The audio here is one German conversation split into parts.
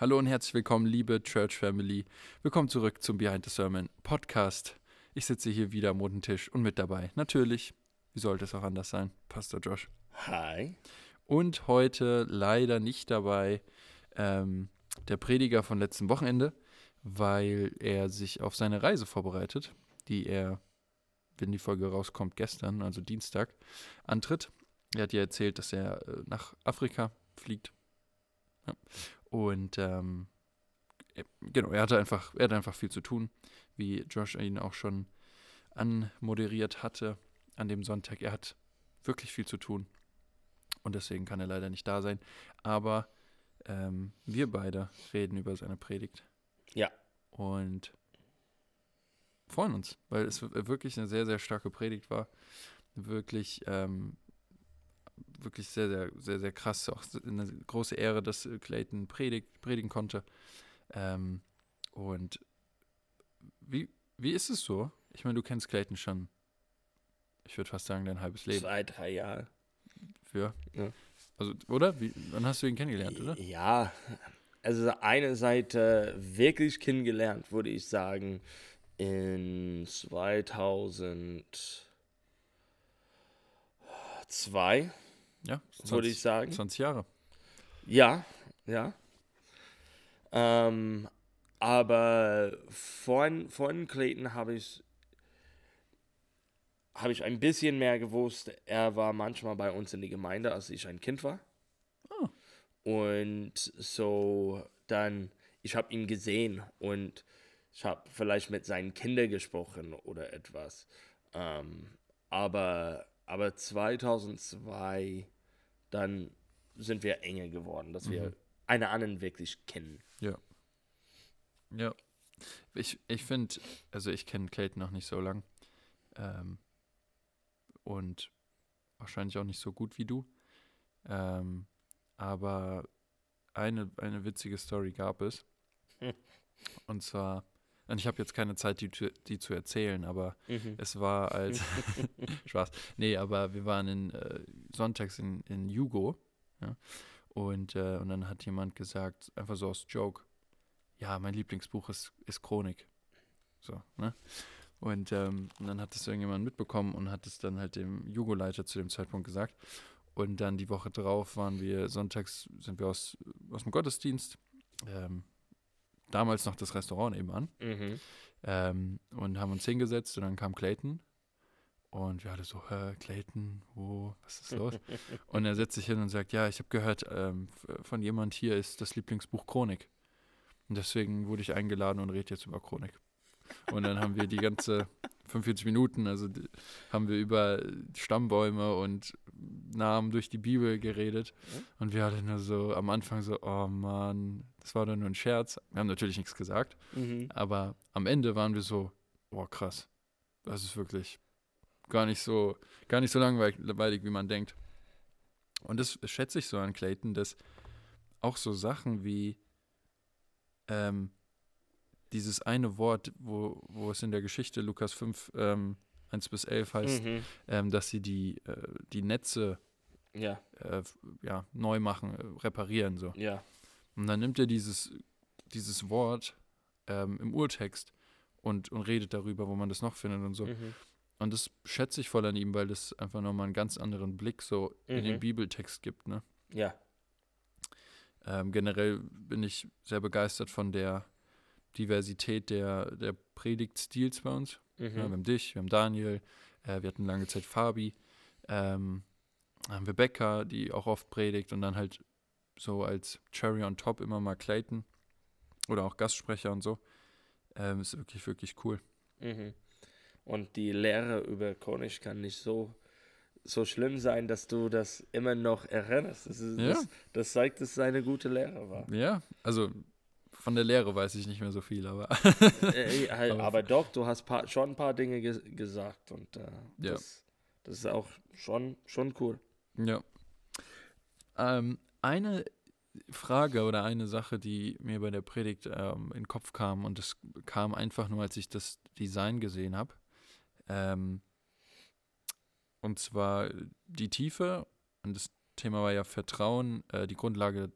Hallo und herzlich willkommen, liebe Church Family. Willkommen zurück zum Behind the Sermon Podcast. Ich sitze hier wieder am roten Tisch und mit dabei, natürlich, wie sollte es auch anders sein, Pastor Josh. Hi. Und heute leider nicht dabei ähm, der Prediger von letztem Wochenende, weil er sich auf seine Reise vorbereitet, die er, wenn die Folge rauskommt, gestern, also Dienstag, antritt. Er hat ja erzählt, dass er äh, nach Afrika fliegt. Ja. Und ähm, er- genau, er hatte einfach, er hatte einfach viel zu tun, wie Josh ihn auch schon anmoderiert hatte an dem Sonntag. Er hat wirklich viel zu tun. Und deswegen kann er leider nicht da sein. Aber ähm, wir beide reden über seine Predigt. Ja. Und freuen uns, weil es wirklich eine sehr, sehr starke Predigt war. Wirklich, ähm, wirklich sehr, sehr, sehr, sehr krass. Auch eine große Ehre, dass äh, Clayton predigt, predigen konnte. Ähm, und wie, wie ist es so? Ich meine, du kennst Clayton schon, ich würde fast sagen, dein halbes Leben. Zwei, drei Jahre. Für. Ja. Also, oder? Wie, wann hast du ihn kennengelernt, oder? Ja, also eine Seite wirklich kennengelernt, würde ich sagen, in 2002, Ja, würde ich sagen. 20 Jahre. Ja, ja. Ähm, aber von, von Clayton habe ich habe ich ein bisschen mehr gewusst. Er war manchmal bei uns in die Gemeinde, als ich ein Kind war. Oh. Und so dann, ich habe ihn gesehen und ich habe vielleicht mit seinen Kindern gesprochen oder etwas. Ähm, aber, aber 2002, dann sind wir enger geworden, dass wir Mhm. einen anderen wirklich kennen. Ja. Ich, ich finde, also ich kenne Clayton noch nicht so lang. Ähm, und wahrscheinlich auch nicht so gut wie du. Ähm, aber eine, eine witzige Story gab es. Und zwar, und ich habe jetzt keine Zeit, die, zu- die zu erzählen, aber Mhm. es war als Spaß. Nee, aber wir waren in äh, sonntags in, in Jugo, ja. Und, äh, und dann hat jemand gesagt, einfach so aus Joke, ja, mein Lieblingsbuch ist, ist Chronik. So, ne? Und, ähm, und dann hat das irgendjemand mitbekommen und hat es dann halt dem Jugo-Leiter zu dem Zeitpunkt gesagt. Und dann die Woche drauf waren wir, sonntags sind wir aus, aus dem Gottesdienst, ähm, damals noch das Restaurant nebenan, Mhm. ähm, und haben uns hingesetzt und dann kam Clayton und wir alle so, Hä, Clayton, wo, was ist los? und er setzt sich hin und sagt, ja, ich habe gehört, ähm, von jemand hier ist das Lieblingsbuch Chronik. Und deswegen wurde ich eingeladen und rede jetzt über Chronik. Und dann haben wir die ganze 45 Minuten, also die, haben wir über Stammbäume und Namen durch die Bibel geredet. Ja. Und wir alle nur so am Anfang so, oh Mann, das war doch nur ein Scherz. Wir haben natürlich nichts gesagt. Mhm. Aber am Ende waren wir so, boah, krass. Das ist wirklich gar nicht so, gar nicht so langweilig, wie man denkt. Und das schätze ich so an Clayton, dass auch so Sachen wie ähm, dieses eine Wort, wo, wo es in der Geschichte Lukas 5, ähm, 1 bis 11 heißt, Mhm. ähm, dass sie die, äh, die Netze Ja, äh, ja, neu machen, äh, reparieren so. ja. Und dann nimmt er dieses, dieses Wort ähm, im Urtext und, und redet darüber, wo man das noch findet und so. Mhm. Und das schätze ich voll an ihm, weil das einfach nochmal einen ganz anderen Blick so in den Mhm. Bibeltext gibt. Ne? Ja. Ähm, generell bin ich sehr begeistert von der Diversität der, der Predigtstils bei uns. Mhm. Ja, wir haben dich, wir haben Daniel, äh, wir hatten lange Zeit Fabi, ähm, haben wir Becca, die auch oft predigt und dann halt so als Cherry on top immer mal Clayton oder auch Gastsprecher und so. Ähm, ist wirklich, wirklich cool. Mhm. Und die Lehre über Konisch kann nicht so, so schlimm sein, dass du das immer noch erinnerst. Das, ist, Ja. das, das zeigt, dass es eine gute Lehre war. Ja, also von der Lehre weiß ich nicht mehr so viel, aber äh, halt, Aber- aber doch, du hast paar, schon ein paar Dinge ge gesagt und äh, Ja. das, das ist auch schon, schon cool. ja. Ähm, eine Frage oder eine Sache, die mir bei der Predigt ähm, in den Kopf kam, und das kam einfach nur, als ich das Design gesehen habe. Ähm, und zwar die Tiefe, und das Thema war ja Vertrauen, äh, die Grundlage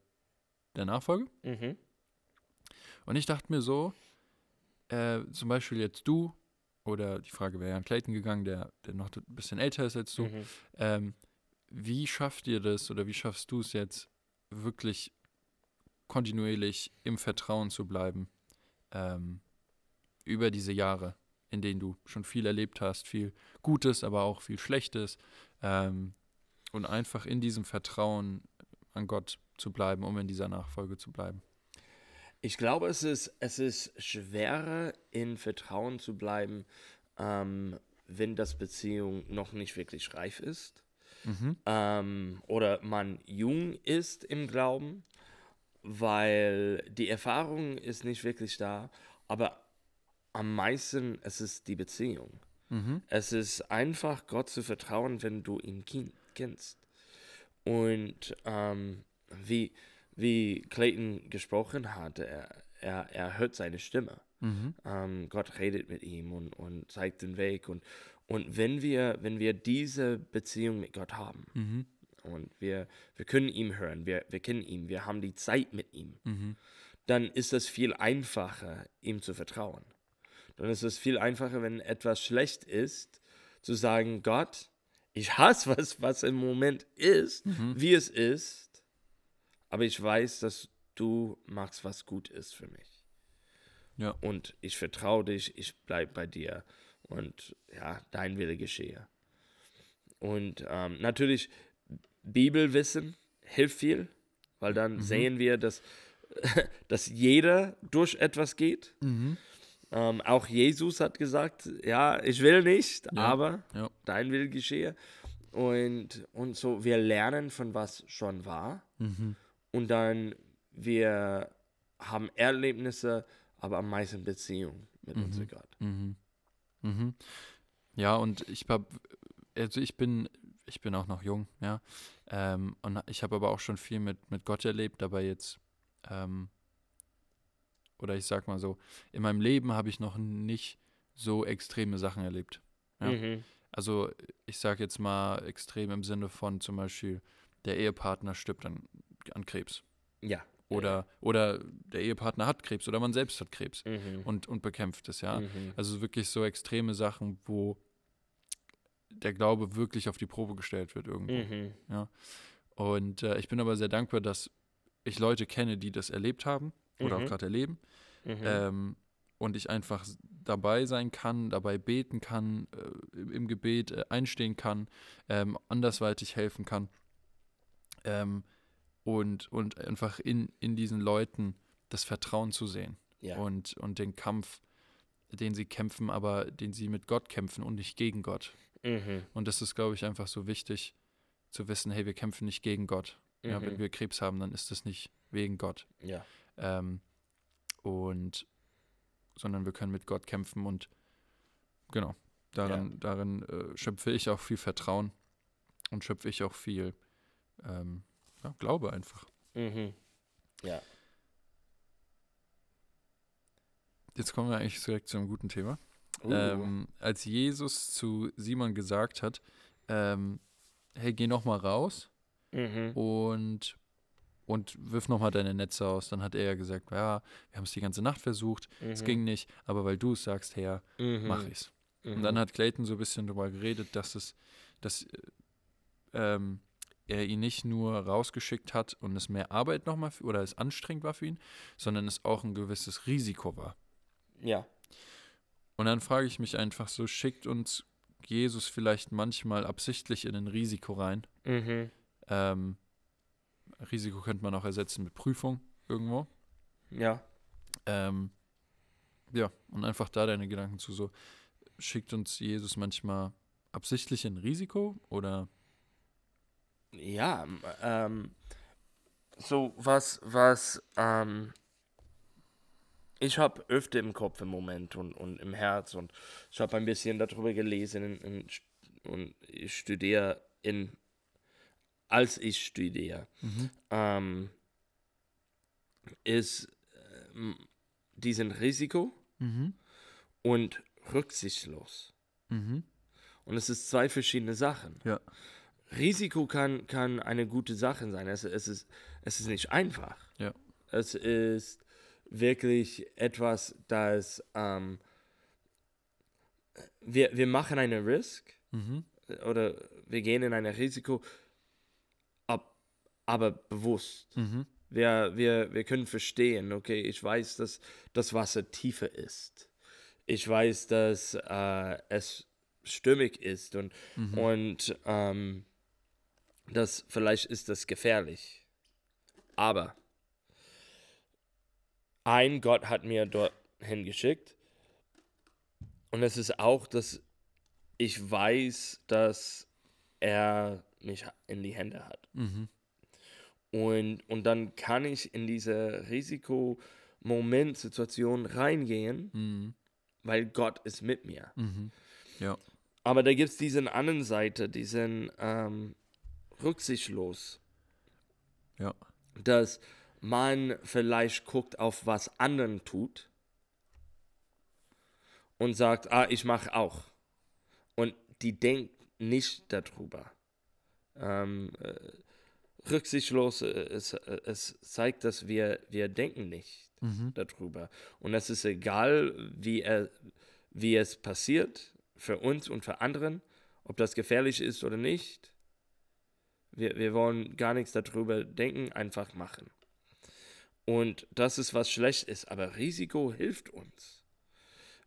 der Nachfolge. Mhm. Und ich dachte mir so, äh, zum Beispiel jetzt du, oder die Frage wäre ja an Clayton gegangen, der, der noch ein bisschen älter ist als du. Mhm. Ähm, wie schafft ihr das oder wie schaffst du es jetzt, wirklich kontinuierlich im Vertrauen zu bleiben ähm, über diese Jahre, in denen du schon viel erlebt hast, viel Gutes, aber auch viel Schlechtes ähm, und einfach in diesem Vertrauen an Gott zu bleiben, um in dieser Nachfolge zu bleiben? Ich glaube, es ist, es ist schwerer, in Vertrauen zu bleiben, ähm, wenn das Beziehung noch nicht wirklich reif ist. Mhm. ähm, oder man jung ist im Glauben, weil die Erfahrung ist nicht wirklich da, aber am meisten es ist die Beziehung. Mhm. Es ist einfach Gott zu vertrauen, wenn du ihn kennst. Und ähm, wie, wie Clayton gesprochen hat, er, er, er hört seine Stimme. Mhm. Ähm, Gott redet mit ihm und, und zeigt den Weg. Und, und wenn, wir, wenn wir diese Beziehung mit Gott haben Mhm. und wir, wir können ihm hören, wir, wir kennen ihn, wir haben die Zeit mit ihm, Mhm. dann ist es viel einfacher, ihm zu vertrauen. Dann ist es viel einfacher, wenn etwas schlecht ist, zu sagen, Gott, ich hasse was, was im Moment ist, Mhm. wie es ist, aber ich weiß, dass du machst, was gut ist für mich. Ja. Und ich vertraue dich, ich bleibe bei dir und ja, dein Wille geschehe. Und ähm, natürlich, Bibelwissen hilft viel, weil dann sehen wir, dass, dass jeder durch etwas geht. Mhm. Ähm, auch Jesus hat gesagt, ja, ich will nicht, Ja. aber Ja. dein Wille geschehe. Und, und so, wir lernen von was schon war. Mhm. Und dann, wir haben Erlebnisse, aber am meisten Beziehung mit Mhm. unserem Gott. Mhm. Mhm. Ja, und ich hab, also ich bin, ich bin auch noch jung, ja. Ähm, und ich habe aber auch schon viel mit, mit Gott erlebt, aber jetzt, ähm, oder ich sag mal so, in meinem Leben habe ich noch nicht so extreme Sachen erlebt. Ja. Mhm. Also ich sage jetzt mal extrem im Sinne von zum Beispiel, der Ehepartner stirbt an, an Krebs. Ja. Oder, oder der Ehepartner hat Krebs oder man selbst hat Krebs Mhm. und, und bekämpft es, ja. Mhm. Also wirklich so extreme Sachen, wo der Glaube wirklich auf die Probe gestellt wird irgendwo. Mhm. Und äh, ich bin aber sehr dankbar, dass ich Leute kenne, die das erlebt haben oder auch Mhm. gerade erleben. Mhm. Ähm, und ich einfach dabei sein kann, dabei beten kann, äh, im- im Gebet äh, einstehen kann, ähm, andersweitig helfen kann. Ähm, und, und einfach in, in diesen Leuten das Vertrauen zu sehen ja. und, und den Kampf, den sie kämpfen, aber den sie mit Gott kämpfen und nicht gegen Gott. Mhm. Und das ist, glaube ich, einfach so wichtig zu wissen, hey, wir kämpfen nicht gegen Gott. Ja, wenn Mhm. wir Krebs haben, dann ist das nicht wegen Gott. ja. Ähm, und sondern wir können mit Gott kämpfen und genau, darin, darin äh, schöpfe ich auch viel Vertrauen und schöpfe ich auch viel ähm, ja, Glaube einfach. Mhm. Ja. Jetzt kommen wir eigentlich direkt zu einem guten Thema. Uh. Ähm, als Jesus zu Simon gesagt hat, ähm, hey, geh noch mal raus mhm. und, und wirf noch mal deine Netze aus, dann hat er ja gesagt, ja, wir haben es die ganze Nacht versucht, es Mhm. ging nicht, aber weil du es sagst, Herr, Mhm. mach ich's. Mhm. Und dann hat Clayton so ein bisschen darüber geredet, dass es, dass äh, ähm, er ihn nicht nur rausgeschickt hat und es mehr Arbeit nochmal oder es anstrengend war für ihn, sondern es auch ein gewisses Risiko war. Ja. Und dann frage ich mich einfach so, schickt uns Jesus vielleicht manchmal absichtlich in ein Risiko rein? Mhm. Ähm, Risiko könnte man auch ersetzen mit Prüfung irgendwo. Ja. Ähm, ja, und einfach da deine Gedanken zu so, schickt uns Jesus manchmal absichtlich in ein Risiko oder Ja. m- Ähm, so was, was, ähm, ich habe öfter im Kopf im Moment und, und im Herz und ich habe ein bisschen darüber gelesen in, und ich studiere in, als ich studiere, ähm, ist ähm, diesen Risiko Mhm. und rücksichtslos. Mhm. Und es ist zwei verschiedene Sachen. Ja. Risiko kann, kann eine gute Sache sein. Es, es, ist, es ist nicht einfach. Ja. Es ist, wirklich etwas, das ähm, wir, wir machen eine Risk Mhm. oder wir gehen in ein Risiko, ab, aber bewusst. Mhm. Wir, wir, wir können verstehen, okay, ich weiß, dass das Wasser tiefer ist. Ich weiß, dass äh, es stürmig ist und, Mhm. und ähm, das vielleicht ist das gefährlich. Aber ein Gott hat mir dorthin geschickt und es ist auch, dass ich weiß, dass er mich in die Hände hat. Mhm. Und, und dann kann ich in diese Risikomoment-Situation reingehen, Mhm. weil Gott ist mit mir. Mhm. Ja. Aber da gibt es diesen anderen Seite, diesen ähm, rücksichtslos, Ja. dass man vielleicht guckt auf was anderen tut und sagt, ah, ich mache auch. Und die denkt nicht darüber. Ähm, äh, rücksichtslos, äh, es, äh, es zeigt, dass wir, wir denken nicht Mhm. darüber. Und es ist egal, wie, er, wie es passiert, für uns und für anderen, ob das gefährlich ist oder nicht. Wir, wir wollen gar nichts darüber denken, einfach machen. Und das ist, was schlecht ist, aber Risiko hilft uns.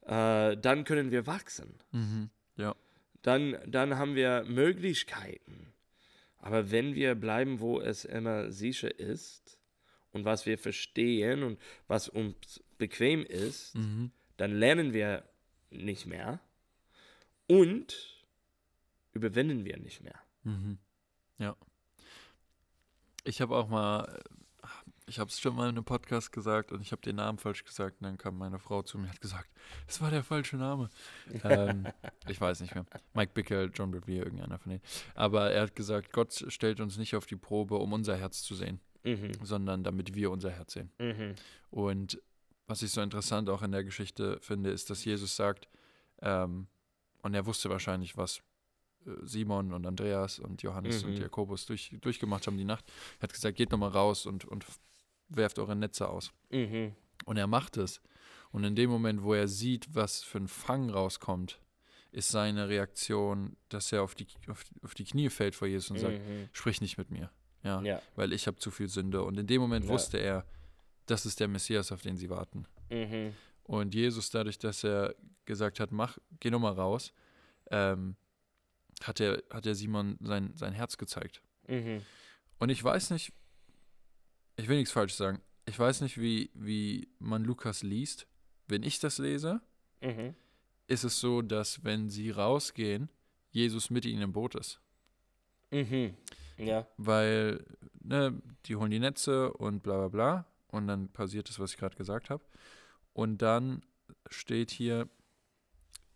Äh, dann können wir wachsen. Mhm. Ja. Dann, dann haben wir Möglichkeiten. Aber wenn wir bleiben, wo es immer sicher ist und was wir verstehen und was uns bequem ist, Mhm. dann lernen wir nicht mehr und überwinden wir nicht mehr. Mhm. Ja. Ich habe auch mal, äh, ich habe es schon mal in einem Podcast gesagt und ich habe den Namen falsch gesagt und dann kam meine Frau zu mir und hat gesagt, das war der falsche Name. ähm, ich weiß nicht mehr. Mike Bickle, John Bevere, irgendeiner von denen. Aber er hat gesagt, Gott stellt uns nicht auf die Probe, um unser Herz zu sehen, Mhm. sondern damit wir unser Herz sehen. Mhm. Und was ich so interessant auch in der Geschichte finde, ist, dass Jesus sagt, ähm, und er wusste wahrscheinlich, was Simon und Andreas und Johannes Mhm. und Jakobus durch, durchgemacht haben die Nacht. Er hat gesagt, geht nochmal raus und, und werft eure Netze aus. Mhm. Und er macht es. Und in dem Moment, wo er sieht, was für ein Fang rauskommt, ist seine Reaktion, dass er auf die, auf, auf die Knie fällt vor Jesus und sagt, Mhm. sprich nicht mit mir. Ja, Ja. weil ich habe zu viel Sünde. Und in dem Moment Ja. wusste er, das ist der Messias, auf den sie warten. Mhm. Und Jesus, dadurch, dass er gesagt hat, mach, geh nochmal raus, ähm, hat, er, hat er Simon sein, sein Herz gezeigt. Mhm. Und ich weiß nicht, ich will nichts falsch sagen, ich weiß nicht, wie, wie man Lukas liest. Wenn ich das lese, Mhm. ist es so, dass wenn sie rausgehen, Jesus mit ihnen im Boot ist. Mhm. Ja. Weil, ne, die holen die Netze und bla bla bla. Und dann passiert das, was ich gerade gesagt habe. Und dann steht hier,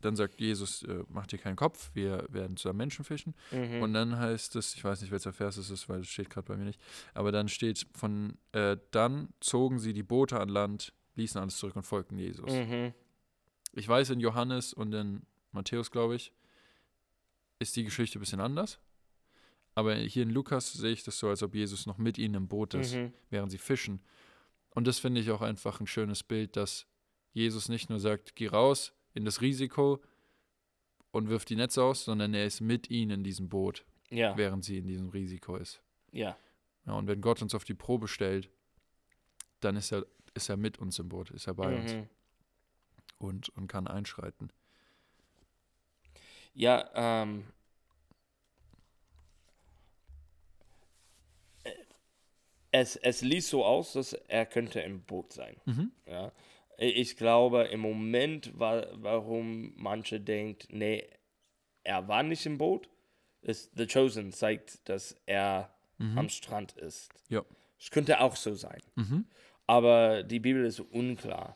dann sagt Jesus, äh, mach dir keinen Kopf, wir werden zusammen Menschen fischen. Mhm. Und dann heißt es, ich weiß nicht, welcher Vers es ist, weil es steht gerade bei mir nicht, aber dann steht von, äh, dann zogen sie die Boote an Land, ließen alles zurück und folgten Jesus. Mhm. Ich weiß, in Johannes und in Matthäus, glaube ich, ist die Geschichte ein bisschen anders. Aber hier in Lukas sehe ich das so, als ob Jesus noch mit ihnen im Boot ist, Mhm. während sie fischen. Und das finde ich auch einfach ein schönes Bild, dass Jesus nicht nur sagt, geh raus in das Risiko und wirf die Netze aus, sondern er ist mit ihnen in diesem Boot, Ja. während sie in diesem Risiko ist. Ja. Ja, und wenn Gott uns auf die Probe stellt, dann ist er, ist er mit uns im Boot, ist er bei uns Mhm. und, und kann einschreiten. Ja, ähm. äh, Es, es liest so aus, dass er könnte im Boot sein. Mhm. Ja. Ich glaube, im Moment, wa warum manche denken, nee, er war nicht im Boot, ist The Chosen zeigt, dass er am Strand ist. Ja. Es könnte auch so sein. Mhm. Aber die Bibel ist unklar.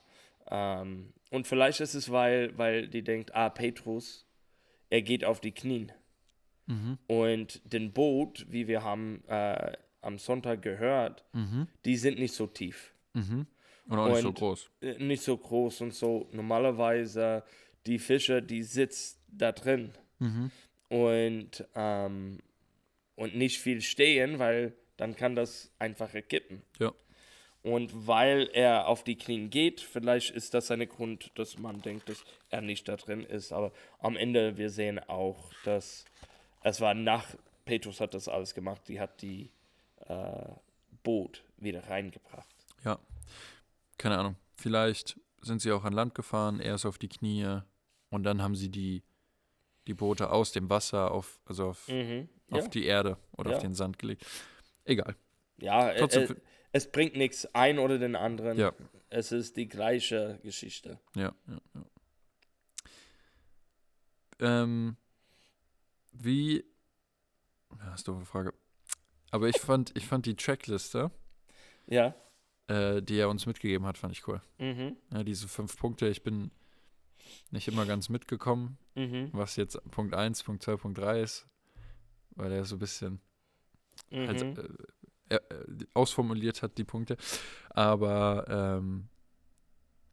Ähm, und vielleicht ist es, weil, weil die denkt, ah, Petrus, er geht auf die Knien. Mhm. Und den Boot, wie wir haben äh, am Sonntag gehört, Mhm. die sind nicht so tief. Mhm. Und auch nicht so groß. Äh, Nicht so groß und so. Normalerweise, die Fische, die sitzt da drin. Mhm. Und, ähm, und nicht viel stehen, weil dann kann das einfach kippen. Ja. Und weil er auf die Knien geht, vielleicht ist das ein Grund, dass man denkt, dass er nicht da drin ist. Aber am Ende, wir sehen auch, dass es war nach, Petrus hat das alles gemacht, die hat die äh, Boot wieder reingebracht. Ja, keine Ahnung. Vielleicht sind sie auch an Land gefahren, erst auf die Knie und dann haben sie die, die Boote aus dem Wasser auf, also auf, Mhm. auf Ja, die Erde oder Ja. auf den Sand gelegt. Egal. ja äh, Trotzdem äh, es bringt nichts ein oder den anderen. Ja. Es ist die gleiche Geschichte. Ja, ja, ja. Ähm, wie, ja, ist doofe Frage. Aber ich fand, ich fand die Checkliste, Ja. Äh, die er uns mitgegeben hat, fand ich cool. Mhm. Ja, diese fünf Punkte, ich bin nicht immer ganz mitgekommen, Mhm. was jetzt Punkt 1, Punkt 2, Punkt 3 ist, weil er so ein bisschen Mhm. halt, äh, äh, ausformuliert hat, die Punkte. Aber, ähm,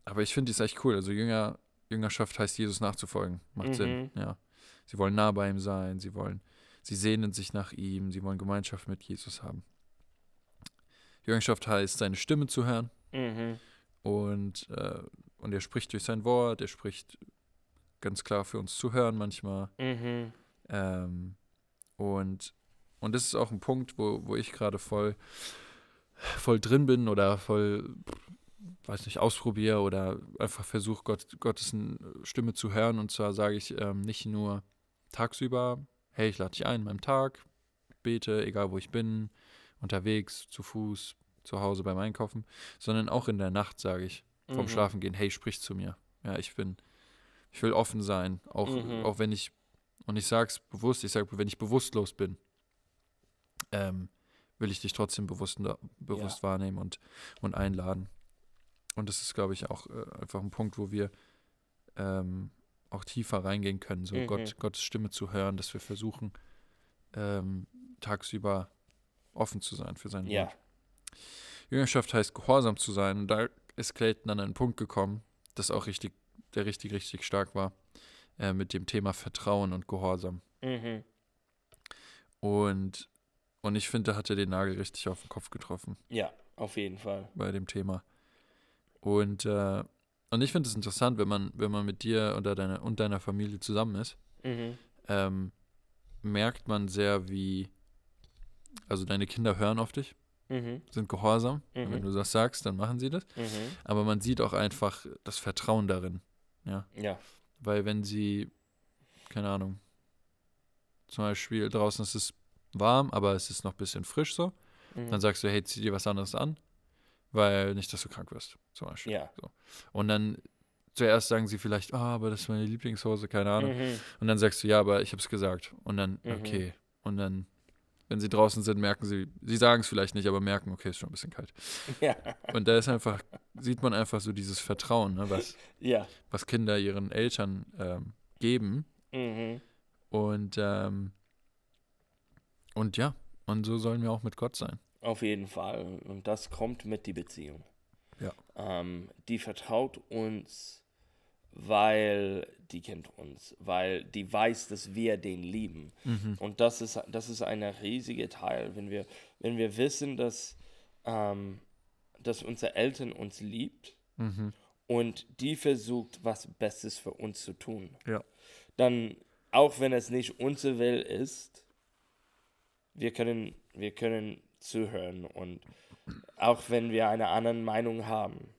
aber ich finde die ist echt cool. Also Jünger, Jüngerschaft heißt, Jesus nachzufolgen. Macht Mhm. Sinn, ja. Sie wollen nah bei ihm sein, sie wollen, sie sehnen sich nach ihm, sie wollen Gemeinschaft mit Jesus haben. Jüngerschaft heißt, seine Stimme zu hören Mhm. und, äh, und er spricht durch sein Wort, er spricht ganz klar für uns zu hören manchmal. Mhm. Ähm, und, und das ist auch ein Punkt, wo, wo ich gerade voll, voll drin bin oder voll, weiß nicht, ausprobiere oder einfach versuche, Gott, Gottes Stimme zu hören. Und zwar sage ich ähm, nicht nur tagsüber, hey, ich lade dich ein in meinem Tag, bete, egal wo ich bin, unterwegs, zu Fuß, zu Hause beim Einkaufen, sondern auch in der Nacht sage ich, vom Mhm. Schlafen gehen, hey, sprich zu mir. Ja, ich bin, ich will offen sein, auch, Mhm. auch wenn ich, und ich sage es bewusst, ich sage, wenn ich bewusstlos bin, ähm, will ich dich trotzdem bewusst, bewusst wahrnehmen und, und einladen. Und das ist, glaube ich, auch äh, einfach ein Punkt, wo wir ähm, auch tiefer reingehen können, so Mhm. Gott, Gottes Stimme zu hören, dass wir versuchen, ähm, tagsüber offen zu sein für sein Ja. Wort. Jüngerschaft heißt, gehorsam zu sein. Und da ist Clayton an einen Punkt gekommen, das auch richtig, der richtig, richtig stark war, äh, mit dem Thema Vertrauen und Gehorsam. Mhm. Und, und ich finde, da hat er den Nagel richtig auf den Kopf getroffen Ja, auf jeden Fall. bei dem Thema. Und, äh, und ich finde es interessant, wenn man, wenn man mit dir oder deiner, und deiner Familie zusammen ist, Mhm. ähm, merkt man sehr, wie, also deine Kinder hören auf dich, Mhm. sind gehorsam. Mhm. Wenn du das sagst, dann machen sie das. Mhm. Aber man sieht auch einfach das Vertrauen darin. Ja. Ja. Weil wenn sie, keine Ahnung, zum Beispiel draußen ist es warm, aber es ist noch ein bisschen frisch so, Mhm. dann sagst du, hey, zieh dir was anderes an, weil nicht, dass du krank wirst, zum Beispiel. ja. Und dann zuerst sagen sie vielleicht, ah, aber das ist meine Lieblingshose, keine Ahnung. Mhm. Und dann sagst du, ja, aber ich habe es gesagt. Und dann, Mhm. okay. Und dann, wenn sie draußen sind, merken sie, sie sagen es vielleicht nicht, aber merken, okay, ist schon ein bisschen kalt. Ja. Und da ist einfach, sieht man einfach so dieses Vertrauen, ne, was, Ja. was Kinder ihren Eltern ähm, geben. Mhm. Und, ähm, und ja, und so sollen wir auch mit Gott sein. Auf jeden Fall. Und das kommt mit die Beziehung. Ja. Ähm, die vertraut uns, weil die kennt uns, weil die weiß, dass wir den lieben. Mhm. Und das ist, das ist ein riesiger Teil, wenn wir, wenn wir wissen, dass, ähm, dass unsere Eltern uns liebt Mhm. und die versucht, was Bestes für uns zu tun. Ja. Dann, auch wenn es nicht unser Will ist, wir können, wir können zuhören und auch wenn wir eine andere Meinung haben,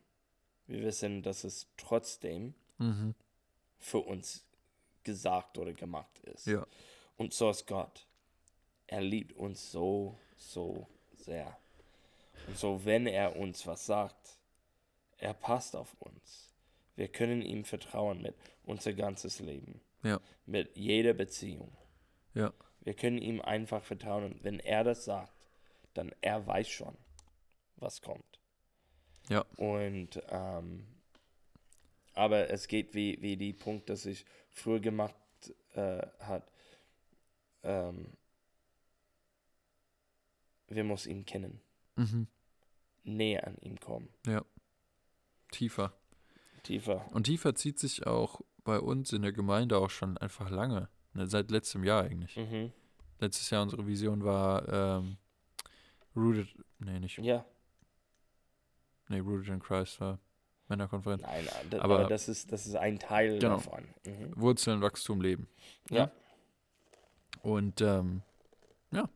wir wissen, dass es trotzdem Mhm. für uns gesagt oder gemacht ist. Ja. Und so ist Gott. Er liebt uns so, so sehr. Und so, wenn er uns was sagt, er passt auf uns. Wir können ihm vertrauen mit unser ganzes Leben. Ja. Mit jeder Beziehung. Ja. Wir können ihm einfach vertrauen. Und wenn er das sagt, dann er weiß schon, was kommt. Ja. Und ähm, aber es geht wie, wie die Punkt, dass ich früher gemacht äh, hat. Ähm, wir muss ihn kennen, Mhm. näher an ihm kommen, Tiefer. tiefer. Und tiefer zieht sich auch bei uns in der Gemeinde auch schon einfach lange. Ne, seit letztem Jahr eigentlich. Mhm. Letztes Jahr unsere Vision war ähm, Rooted, nee, nicht Ja, nee, Rooted in Christ war Männerkonferenz. Nein, nein da, Aber- aber, das, ist, das ist ein Teil Genau. davon. Mhm. Wurzeln, Wachstum, Leben. Ja. Und ähm, ja,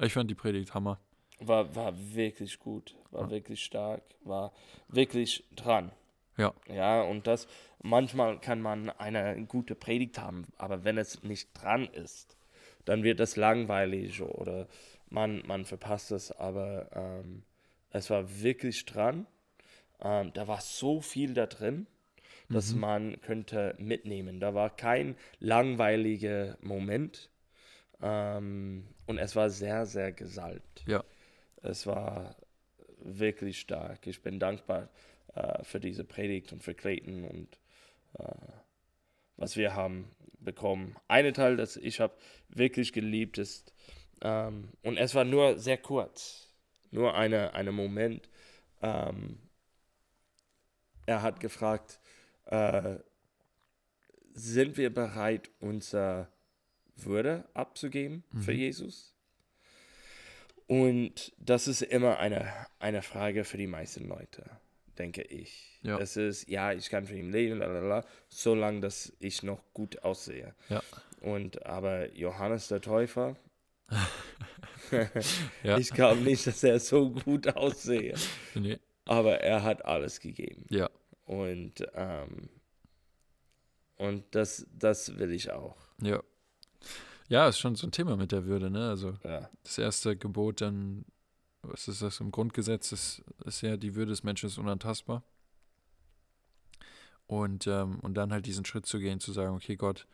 ich fand die Predigt Hammer. War, war wirklich gut, war Ja. wirklich stark, war wirklich dran. Ja. Ja, und das, manchmal kann man eine gute Predigt haben, aber wenn es nicht dran ist, dann wird das langweilig oder man, man verpasst es, aber ähm, es war wirklich dran. Ähm, da war so viel da drin, dass Mhm. man könnte mitnehmen. Da war kein langweiliger Moment ähm, und es war sehr, sehr gesalbt. Ja. Es war wirklich stark. Ich bin dankbar äh, für diese Predigt und für Clayton und äh, was wir haben bekommen. Eine Teil, das ich habe wirklich geliebt ist, ähm, und es war nur sehr kurz, nur eine, eine Moment. Ähm, er hat gefragt, äh, sind wir bereit, unsere Würde abzugeben für Mhm. Jesus? Und das ist immer eine, eine Frage für die meisten Leute, denke ich. Ja. Es ist, ja, ich kann für ihn leben, lalala, solange dass ich noch gut aussehe. Ja. Und aber Johannes der Täufer, Ja. ich glaube nicht, dass er so gut aussehe, Nee. Aber er hat alles gegeben. Ja, Und, ähm, und das, das will ich auch. ja. Ja, ist schon so ein Thema mit der Würde, ne? Also Ja. das erste Gebot dann, was ist das im Grundgesetz, ist, ist ja, die Würde des Menschen ist unantastbar. Und, ähm, und dann halt diesen Schritt zu gehen, zu sagen, okay, Gott,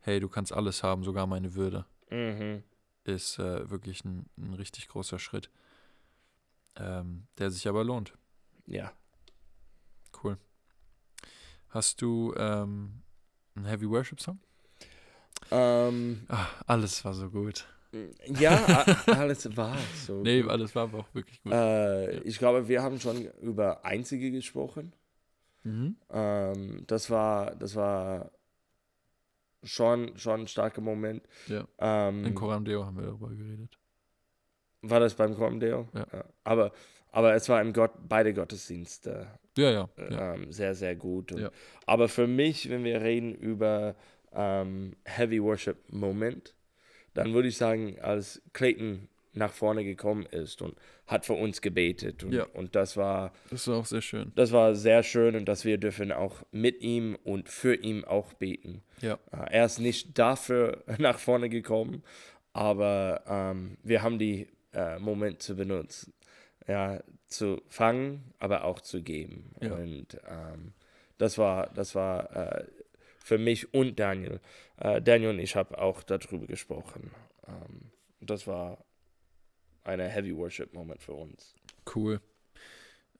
hey, du kannst alles haben, sogar meine Würde, Mhm. ist äh, wirklich ein, ein richtig großer Schritt, ähm, der sich aber lohnt. Ja. Cool. Hast du ähm, einen Heavy Worship Song? Ähm, Ah, alles war so gut. ja, a- alles war so. Nee, gut. alles war aber auch wirklich gut. Äh, ich glaube, wir haben schon über Einzige gesprochen. Mhm. Ähm, das war, das war schon, schon ein starker Moment. Ja. Ähm, In Coram Deo haben wir darüber geredet. war das beim Cormdeo? Ja. Aber, aber es war im Gott, beide Gottesdienste Ja, ja. ja. ähm, sehr, sehr gut. Und. Aber für mich, wenn wir reden über ähm, Heavy Worship Moment, dann würde ich sagen, als Clayton nach vorne gekommen ist und hat für uns gebetet und, Ja. und das war Das war auch sehr schön. das war sehr schön und dass wir dürfen auch mit ihm und für ihn auch beten. Ja. Äh, Er ist nicht dafür nach vorne gekommen, aber ähm, wir haben die äh, Moment zu benutzen, ja, zu fangen, aber auch zu geben. Ja. Und ähm, das war, das war äh, für mich und Daniel. Äh, Daniel und ich haben auch darüber gesprochen. Ähm, das war eine Heavy Worship Moment für uns. Cool.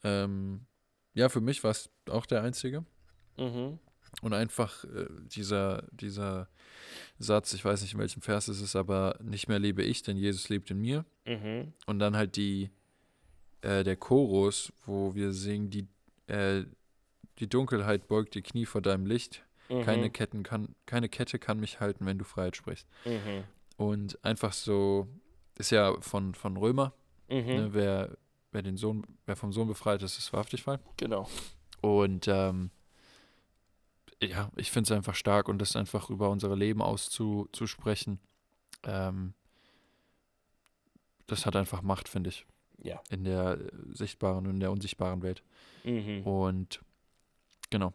Ähm, ja, für mich war es auch der einzige. Mhm. Und einfach äh, dieser, dieser Satz, ich weiß nicht, in welchem Vers es ist, aber nicht mehr lebe ich, denn Jesus lebt in mir. Mhm. Und dann halt die, äh, der Chorus, wo wir singen, die, äh, die Dunkelheit beugt die Knie vor deinem Licht. Keine, Mhm. Ketten kann, keine Kette kann mich halten, wenn du Freiheit sprichst. Mhm. Und einfach so, ist ja von, von Römer, Mhm. ne, wer, wer den Sohn, wer vom Sohn befreit ist, ist wahrhaftig frei. Genau. Und ähm, ja, ich finde es einfach stark und das einfach über unsere Leben auszusprechen, ähm, das hat einfach Macht, finde ich, Ja. in der sichtbaren und in der unsichtbaren Welt. Mhm. Und genau.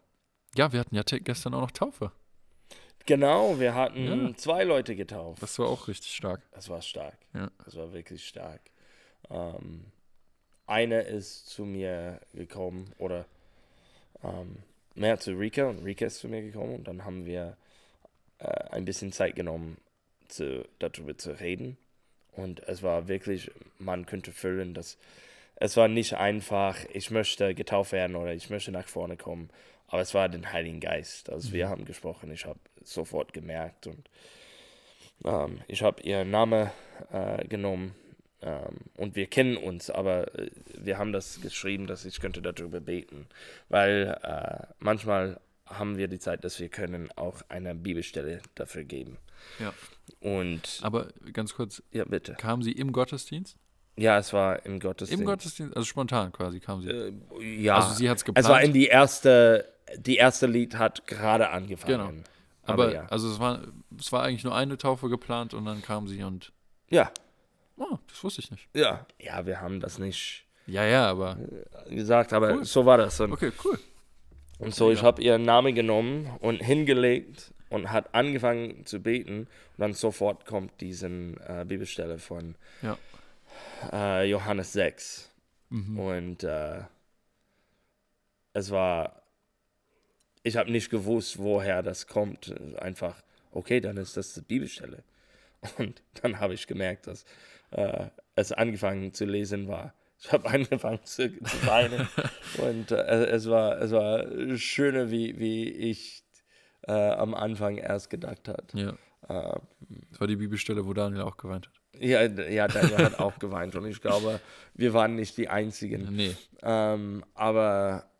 Ja, wir hatten ja te- gestern auch noch Taufe. Genau, wir hatten Ja. zwei Leute getauft. Das war auch richtig stark. Das war stark. Ja. Das war wirklich stark. Ähm, eine ist zu mir gekommen oder ähm, mehr zu Rika und Rika ist zu mir gekommen und dann haben wir äh, ein bisschen Zeit genommen, zu, darüber zu reden. Und es war wirklich, man könnte fühlen, dass es war nicht einfach, ich möchte getauft werden oder ich möchte nach vorne kommen, aber es war den Heiligen Geist. Also wir haben gesprochen, ich habe sofort gemerkt und ähm, ich habe ihren Namen äh, genommen ähm, und wir kennen uns, aber äh, wir haben das geschrieben, dass ich könnte darüber beten, weil äh, manchmal haben wir die Zeit, dass wir können auch eine Bibelstelle dafür geben. Ja. Und Aber ganz kurz, ja, bitte. kam sie im Gottesdienst? Ja, es war im Gottesdienst. Im Gottesdienst, also spontan quasi kam sie. Äh, ja, Also sie hat's geplant. es war in die erste, die erste Lied hat gerade angefangen. Genau. aber ja. also es war, es war eigentlich nur eine Taufe geplant und dann kam sie und. Ja, Oh, das wusste ich nicht. ja. Ja, wir haben das nicht Ja, ja, aber. gesagt, aber Cool. so war das. Und, Okay, cool. Und so, ich habe ihren Namen genommen und hingelegt und hat angefangen zu beten. Und dann sofort kommt diesen äh, Bibelstelle von Ja. äh, Johannes 6. Mhm. Und äh, es war, ich habe nicht gewusst, woher das kommt. Einfach, okay, dann ist das die Bibelstelle. Und dann habe ich gemerkt, dass äh, es angefangen zu lesen war. Ich habe angefangen zu, zu weinen. Und äh, es war, es war schöner, wie, wie ich äh, am Anfang erst gedacht hat. Ja. Äh, Das war die Bibelstelle, wo Daniel auch geweint hat. ja, ja, Daniel hat auch geweint. Und ich glaube, wir waren nicht die Einzigen. Nee. Ähm, aber,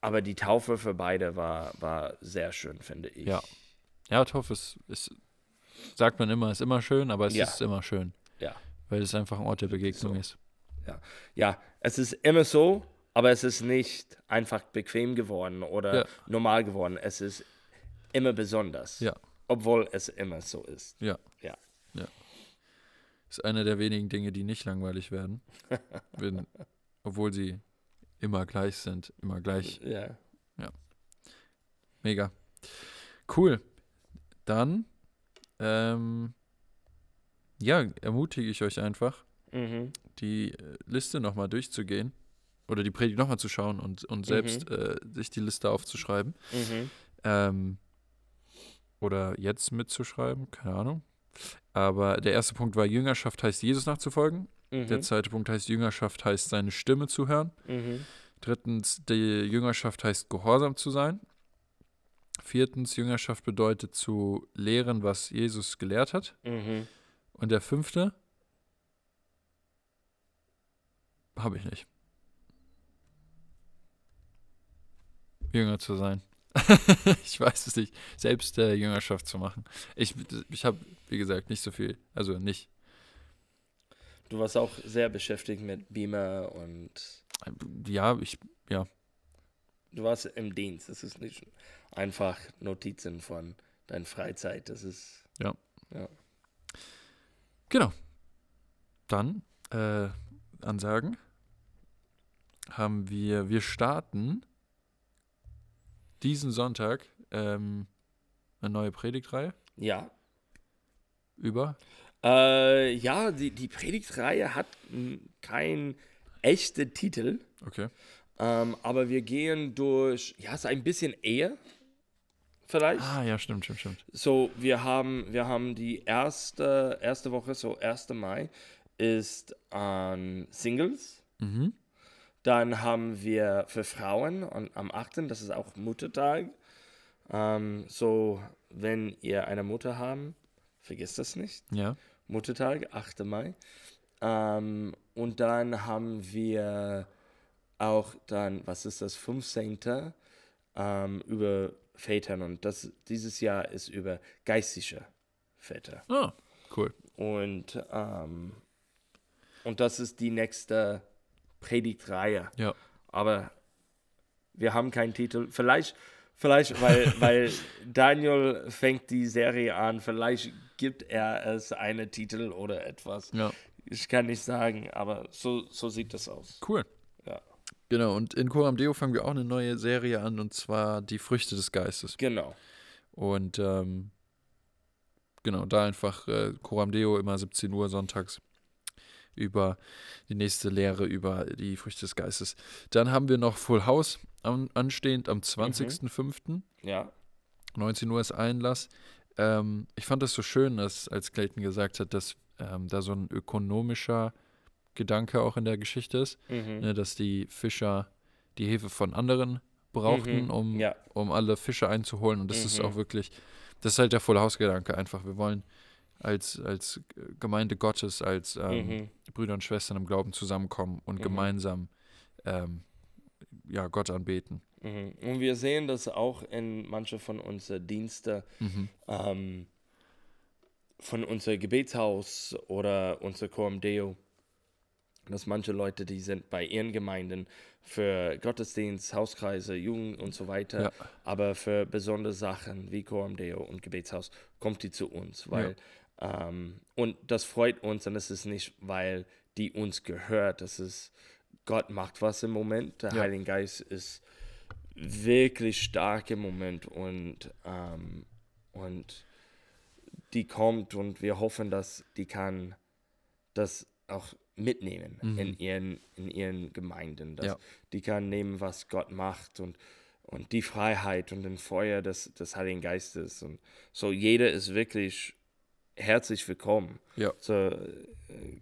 aber die Taufe für beide war, war sehr schön, finde ich. Ja. Ja, Taufe ist, ist, sagt man immer, ist immer schön, aber es Ja. ist immer schön. Ja. Weil es einfach ein Ort der Begegnung So. ist. Ja, es ist immer so, aber es ist nicht einfach bequem geworden oder Ja. normal geworden. Es ist immer besonders. Ja. Obwohl es immer so ist. Ja. Ja. Ja. Ist einer der wenigen Dinge, die nicht langweilig werden. wenn, obwohl sie immer gleich sind. Immer gleich. Ja. Mega. Cool. Dann, ähm, ja, ermutige ich euch einfach, Mhm. die äh, Liste nochmal durchzugehen. Oder die Predigt nochmal zu schauen und, und selbst äh, sich die Liste aufzuschreiben. Mhm. Ähm, oder jetzt mitzuschreiben, keine Ahnung. Aber der erste Punkt war, Jüngerschaft heißt Jesus nachzufolgen. Mhm. Der zweite Punkt heißt, Jüngerschaft heißt seine Stimme zu hören. Mhm. Drittens, die Jüngerschaft heißt gehorsam zu sein. Viertens, Jüngerschaft bedeutet zu lehren, was Jesus gelehrt hat. Mhm. Und der fünfte, habe ich nicht. Jünger zu sein. ich weiß es nicht. Selbst äh, Jüngerschaft zu machen. Ich, ich habe, wie gesagt, nicht so viel. Also nicht. Du warst auch sehr beschäftigt mit Beamer und Ja, ich, du warst im Dienst. Das ist nicht einfach Notizen von deiner Freizeit. Das ist. Genau. Dann äh, Ansagen haben wir, wir starten diesen Sonntag ähm, eine neue Predigtreihe Ja. über. Äh, ja, die, die Predigtreihe hat keinen echten Titel. Okay. Ähm, aber wir gehen durch, ja, es ist ein bisschen Ehe, vielleicht. Ah, ja, stimmt, stimmt, stimmt. So, wir haben, wir haben die erste, erste Woche, so 1. Mai, ist an Singles. Mhm. Dann haben wir für Frauen und am 8., das ist auch Muttertag. Ähm, so, wenn ihr eine Mutter haben, vergesst das nicht. Ja. Muttertag, 8. Mai. Ähm, und dann haben wir auch dann, was ist das, 15. Ähm, über Vätern. Und das, dieses Jahr ist über geistige Väter. Ah, cool. Und, ähm, und das ist die nächste Predigtreihe. Ja. Aber wir haben keinen Titel. Vielleicht, vielleicht weil, weil Daniel fängt die Serie an, vielleicht gibt er es einen Titel oder etwas. Ja. Ich kann nicht sagen, aber so, so sieht das aus. Cool. Ja. Genau, und in Coram Deo fangen wir auch eine neue Serie an und zwar die Früchte des Geistes. Genau. Und ähm, genau, da einfach äh, Coram Deo immer 17 Uhr sonntags über die nächste Lehre über die Früchte des Geistes. Dann haben wir noch Full House an, anstehend am 20.05. Ja. 19 Uhr ist Einlass. Ähm, ich fand das so schön, dass, als Clayton gesagt hat, dass ähm, da so ein ökonomischer Gedanke auch in der Geschichte ist, Mhm. ne, dass die Fischer die Hilfe von anderen brauchten, Mhm. um, Ja. um alle Fische einzuholen. Und das ist Mhm. auch wirklich, das ist halt der Full House-Gedanke einfach. Wir wollen als, als Gemeinde Gottes, als ähm, Mhm. Brüder und Schwestern im Glauben zusammenkommen und Mhm. gemeinsam ähm, ja, Gott anbeten. Mhm. Und wir sehen das auch in manchen von unseren Diensten. Mhm. ähm, von unser Gebetshaus oder unser Coram Deo. dass manche Leute, die sind bei ihren Gemeinden für Gottesdienst, Hauskreise, Jugend und so weiter, Ja. aber für besondere Sachen wie Coram Deo und Gebetshaus kommt die zu uns, weil ähm, und das freut uns und es ist nicht, weil die uns gehört, das ist Gott macht was im Moment, der Ja. Heilige Geist ist wirklich stark im Moment und ähm, und die kommt und wir hoffen, dass die kann das auch mitnehmen Mhm. in ihren in ihren Gemeinden, dass Ja. die kann nehmen, was Gott macht und und die Freiheit und den Feuer des, des Heiligen Geistes und so jeder ist wirklich herzlich willkommen. Ja. So, äh,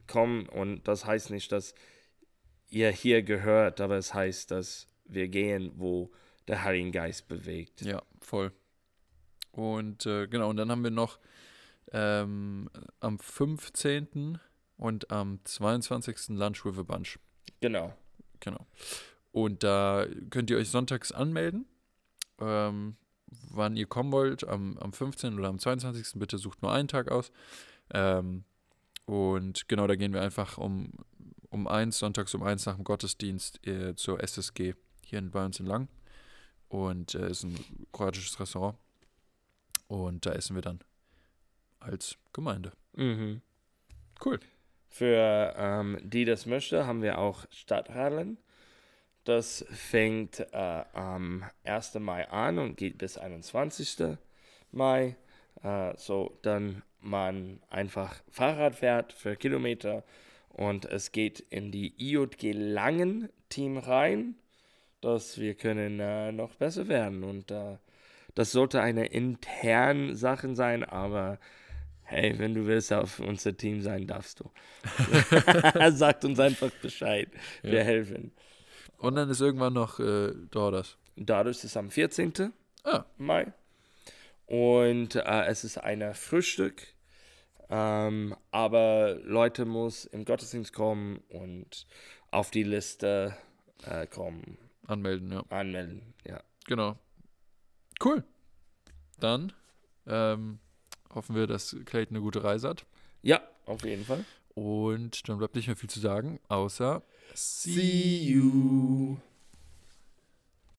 komm und das heißt nicht, dass ihr hier gehört, aber es heißt, dass wir gehen, wo der Heilige Geist bewegt. Ja, voll. Und äh, genau, und dann haben wir noch ähm, am 15. und am 22. Lunch with a Bunch. Genau. Genau. Und da könnt ihr euch sonntags anmelden. Ähm, wann ihr kommen wollt, am, am 15. oder am 22. Bitte sucht nur einen Tag aus. Ähm, und genau, da gehen wir einfach um, um eins, sonntags um eins nach dem Gottesdienst äh, zur SSG hier in, bei uns in Lang. Und es äh, ist ein kroatisches Restaurant. Und da essen wir dann als Gemeinde. Mhm. Cool. Für ähm, die das möchte, haben wir auch Stadtradeln. Das fängt äh, am 1. Mai an und geht bis 21. Mai. Äh, so, dann man einfach Fahrrad fährt für Kilometer und es geht in die IJG Langen Team rein, dass wir können äh, noch besser werden und äh, das sollte eine interne Sache sein, aber hey, wenn du willst auf unser Team sein, darfst du. Sagt uns einfach Bescheid. Wir Ja. helfen. Und dann ist irgendwann noch äh, Dordas. Dadurch ist es am 14. Ah. Mai. Und äh, es ist ein Frühstück. Ähm, aber Leute muss im Gottesdienst kommen und auf die Liste äh, kommen, Anmelden, ja. anmelden. Ja. Genau. Cool. Dann ähm, hoffen wir, dass Clayton eine gute Reise hat. ja, auf jeden Fall. Und dann bleibt nicht mehr viel zu sagen, außer See you.